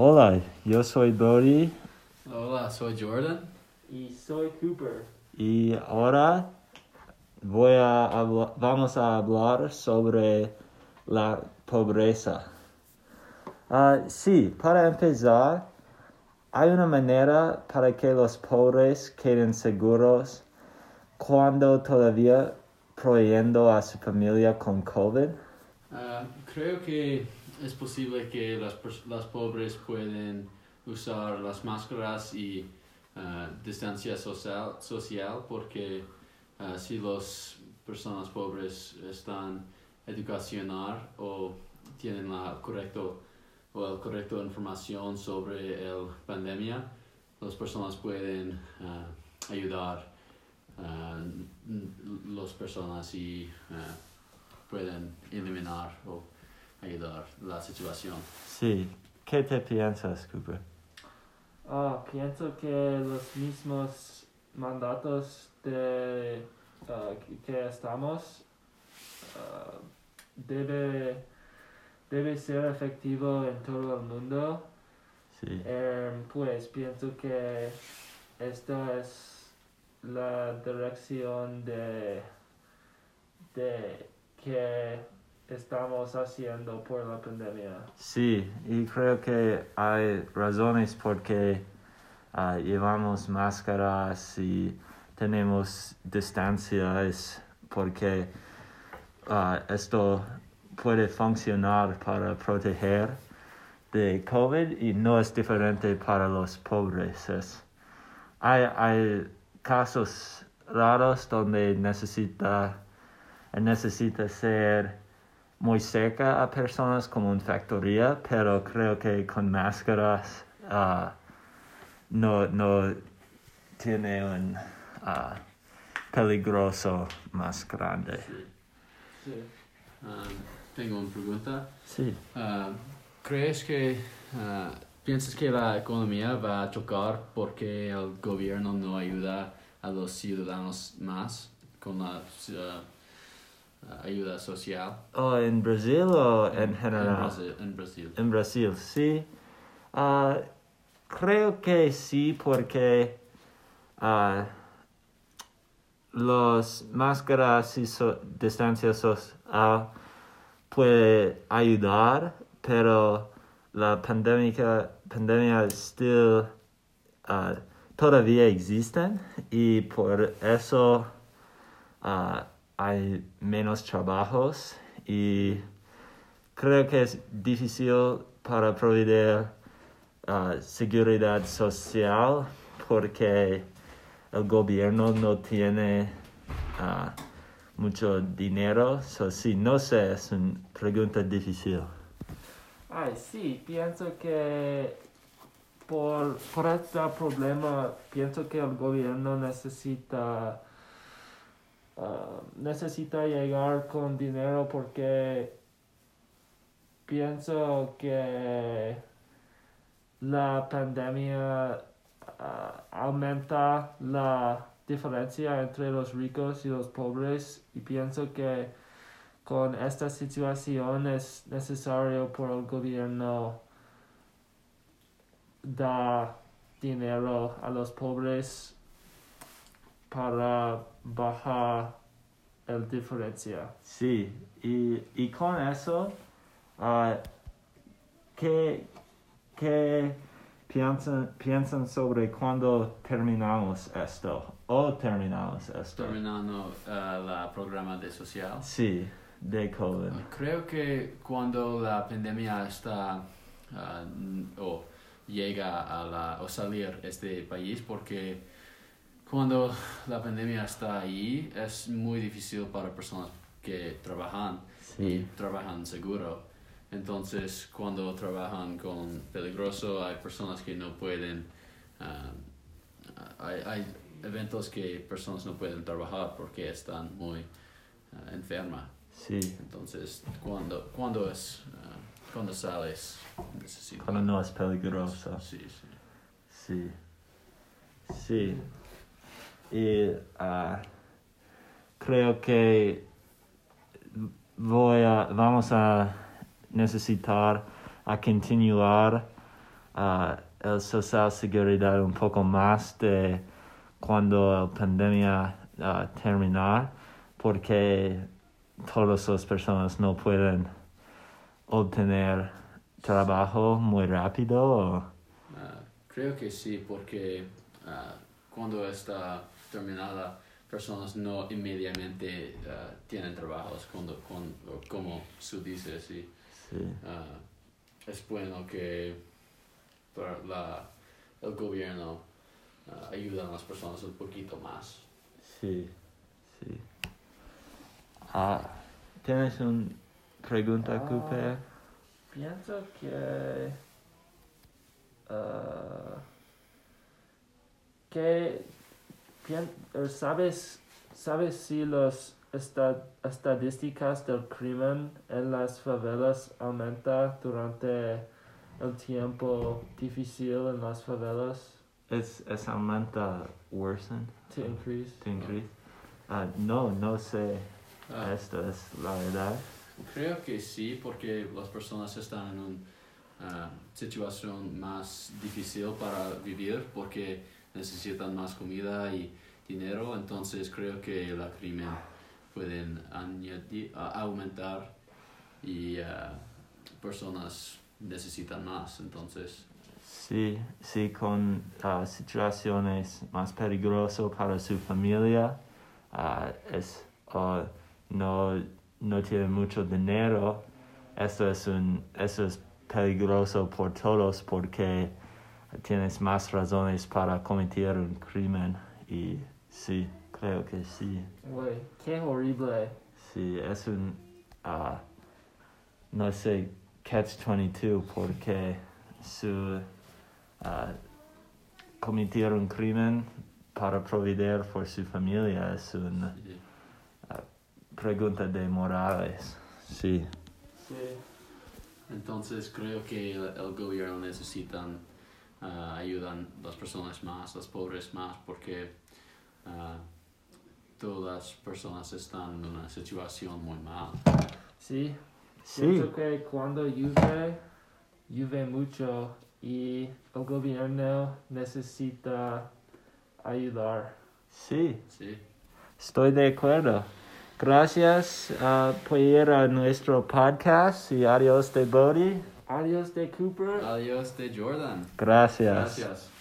Hola, yo soy Brody Hola, soy Jordan. Y soy Cooper. y ahora voy a vamos a hablar sobre la pobreza. Ah, sí, para empezar, hay una manera para que los pobres queden seguros cuando todavía proveyendo a su familia con COVID. Ah, creo que es posible que las, las pobres pueden usar las máscaras y ah, distancia social, social porque ah, si las personas pobres están educacionar o tienen la correcto o el correcto información sobre el pandemia, las personas pueden ah, ayudar a las personas y pueden eliminar o ayudar la situación. Sí, ¿qué te piensas, Cooper? Ah, pienso que los mismos mandatos de ah, que- estamos ah, debe debe ser efectivo en todo el mundo. Sí. Em, pues pienso que esta es la dirección de de que estamos haciendo por la pandemia. Sí, y creo que hay razones por qué ah, llevamos máscaras y tenemos distancia, es porque ah, esto puede funcionar para proteger de COVID y no es diferente para los pobres. Es- hay, hay casos raros donde necesita, necesita ser muy cerca a personas como en factoría, pero creo que con máscaras ah, no, no tiene un ah, peligroso más grande. Sí. Ah, tengo una pregunta. Sí. Ah, ¿Crees que piensas que la economía va a chocar porque el gobierno no ayuda a los ciudadanos más con la ayuda social? ¿O en Brasil o en En general? Brasil. En Brasil. En Brasil, sí. Ah, creo que sí, porque ah, los máscaras y so- distancia social puede ayudar, pero la pandemia, pandemia still, ah, todavía existen y por eso ah, hay menos trabajos y creo que es difícil para proveer ah, seguridad social porque el gobierno no tiene ah, mucho dinero. So, sí, no sé, es una pregunta difícil. Sí, pienso que por, por este problema, pienso que el gobierno necesita, ah, necesita llegar con dinero porque pienso que la pandemia ah, aumenta la diferencia entre los ricos y los pobres y pienso que con esta situación es necesario por el gobierno dar dinero a los pobres para bajar la diferencia. Sí, y, y con eso, ah, ¿qué, qué piensan, piensan sobre cuando terminamos esto? ¿O terminamos esto? Terminando ah, la programa de social. Sí, de COVID. Creo que cuando la pandemia está ah, o llega a la o salir este país porque cuando la pandemia está ahí es muy difícil para personas que trabajan y Sí, trabajan seguro. Entonces, cuando trabajan con peligroso, hay personas que no pueden, ah, hay, hay eventos que personas no pueden trabajar porque están muy ah, enfermas. sí. Entonces, cuando, cuando es, ah, cuando sales, necesitas. Cuando no es peligroso. Sí, sí. Sí. Sí. Y ah, creo que voy a, vamos a necesitar a continuar ah, el social seguridad un poco más de cuando la pandemia ah, terminar, porque todas las personas no pueden obtener trabajo muy rápido. creo que sí, porque cuando está terminada, personas no inmediatamente ah, tienen trabajos, cuando, cuando, como tú dices, sí. Sí, Ah, es bueno que para la, el gobierno ah, ayude a las personas un poquito más. sí, sí. Ah, ¿Tienes una pregunta, Ah. Cooper? Pienso que... eh, ¿Sabes, ¿Sabes si las esta- estadísticas del crimen en las favelas aumenta durante el tiempo difícil en las favelas? ¿Es, es aumenta worsen? To increase? to increase? Ah, no, no sé. Ah, Esto es la verdad. Creo que sí, porque las personas están en una situación más difícil para vivir porque necesitan más comida y dinero, entonces creo que el crimen pueden añadir, aumentar y ah, personas necesitan más, entonces Sí, sí, con ah, situaciones más peligrosas para su familia. ah, es, no, no tiene mucho dinero. Esto es, un, eso es peligroso por todos porque tienes más razones para cometer un crimen. Y sí, creo que sí. Güey, qué horrible. Sí, es un, ah, no sé, catch-22 porque su ah, cometer un crimen para proveer por su familia es una sí. pregunta de morales. Sí, Sí. Entonces creo que el, el gobierno necesitan ah, ayudan las personas más, los pobres más, porque ah, todas las personas están en una situación muy mal. Sí, sí, Pienso que cuando llueve, llueve mucho y el gobierno necesita ayudar. sí, Sí. estoy de acuerdo. Gracias ah, por ir a nuestro podcast y adiós de Bodhi. Adiós de Cooper. Adiós de Jordan. Gracias. Gracias.